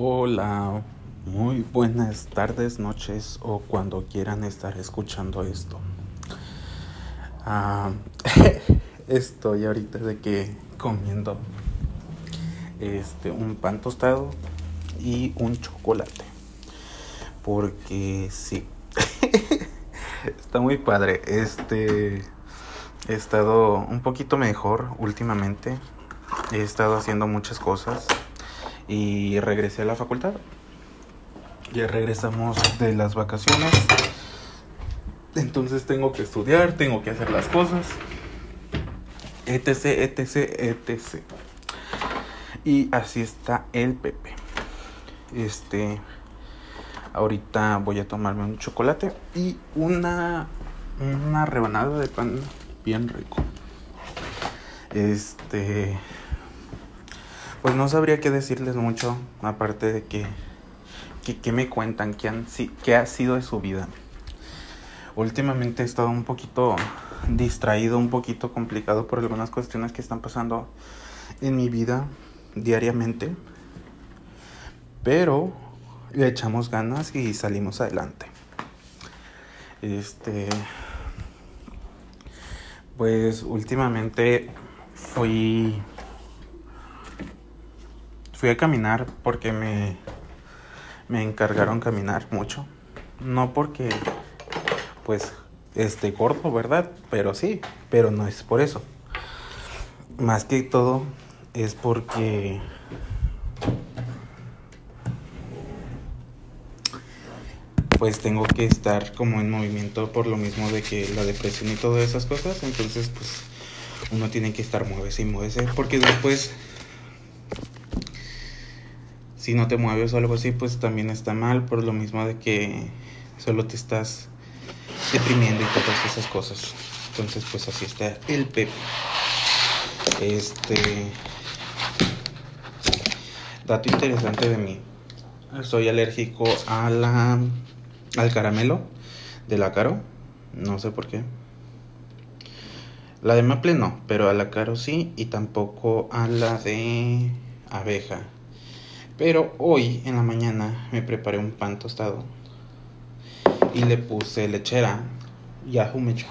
Hola, muy buenas tardes, noches o cuando quieran estar escuchando esto. Ah, estoy ahorita de que comiendo este un pan tostado y un chocolate. Porque sí. Está muy padre. Este he estado un poquito mejor últimamente. He estado haciendo muchas cosas y regresé a la facultad. Ya regresamos de las vacaciones. Entonces tengo que estudiar, tengo que hacer las cosas. Etc, etc, etc. Y así está el Pepe. Este. Ahorita voy a tomarme un chocolate y una. Una rebanada de pan bien rico. Este pues no sabría qué decirles mucho, aparte de que, que, me cuentan, han, qué ha sido de su vida. Últimamente he estado un poquito distraído, un poquito complicado por algunas cuestiones que están pasando en mi vida diariamente. Pero le echamos ganas y salimos adelante. Este. Pues últimamente fui Fui a caminar porque me, me encargaron caminar mucho. No porque, pues, esté gordo, ¿verdad? Pero sí, pero no es por eso. Más que todo es porque pues tengo que estar como en movimiento por lo mismo de que la depresión y todas esas cosas, entonces pues uno tiene que estar muévese y muévese porque después si no te mueves o algo así, pues también está mal, por lo mismo de que solo te estás deprimiendo y todas esas cosas. Entonces, pues así está el Pepe. Este. Dato interesante de mí. Soy alérgico a la. al caramelo de la caro. No sé por qué. La de maple no, pero a la caro sí. Y tampoco a la de abeja. Pero hoy en la mañana me preparé un pan tostado y le puse lechera y ajo mecho.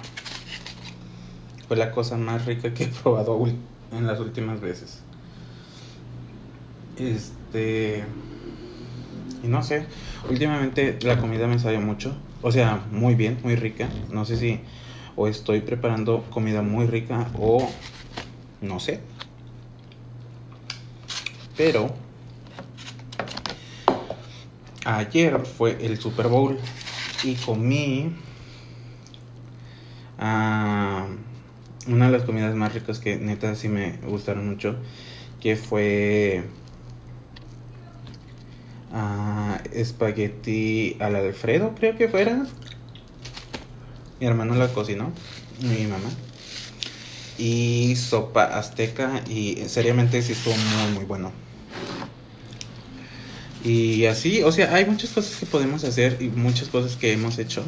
Fue la cosa más rica que he probado en las últimas veces. Este. Y no sé, últimamente la comida me sabe mucho. O sea, muy bien, muy rica. No sé si o estoy preparando comida muy rica o no sé. Pero ayer fue el Super Bowl y comí ah, una de las comidas más ricas que neta sí me gustaron mucho, que fue uh, espagueti al Alfredo, creo que fuera. Mi hermano la cocinó, mi mamá. Y sopa azteca y seriamente sí estuvo muy muy bueno. Y así, o sea, hay muchas cosas que podemos hacer y muchas cosas que hemos hecho.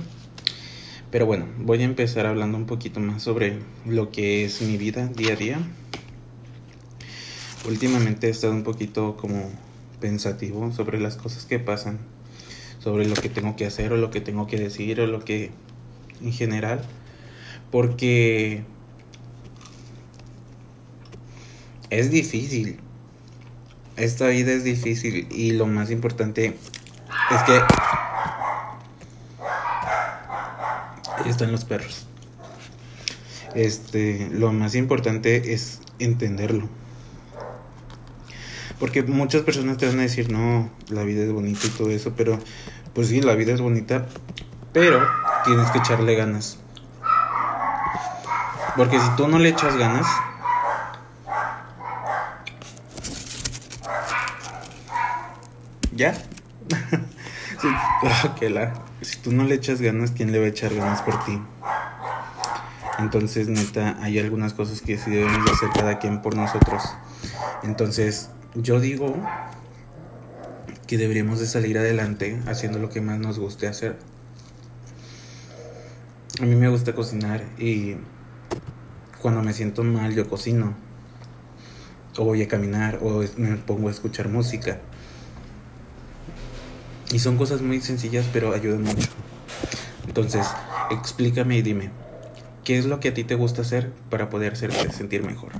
Pero bueno, voy a empezar hablando un poquito más sobre lo que es mi vida día a día. Últimamente he estado un poquito como pensativo sobre las cosas que pasan, sobre lo que tengo que hacer o lo que tengo que decir o lo que en general, porque es difícil esta vida es difícil y lo más importante es que ahí están los perros. Este, lo más importante es entenderlo. Porque muchas personas te van a decir, "No, la vida es bonita y todo eso", pero pues sí, la vida es bonita, pero tienes que echarle ganas. Porque si tú no le echas ganas, ¿Ya? Ah, si tú no le echas ganas, ¿quién le va a echar ganas por ti? Entonces, neta, hay algunas cosas que sí debemos de hacer cada quien por nosotros. Entonces, yo digo que deberíamos de salir adelante haciendo lo que más nos guste hacer. A mí me gusta cocinar y cuando me siento mal yo cocino. O voy a caminar o me pongo a escuchar música. Y son cosas muy sencillas, pero ayudan mucho. Entonces, explícame y dime, ¿qué es lo que a ti te gusta hacer para poder hacerte sentir mejor?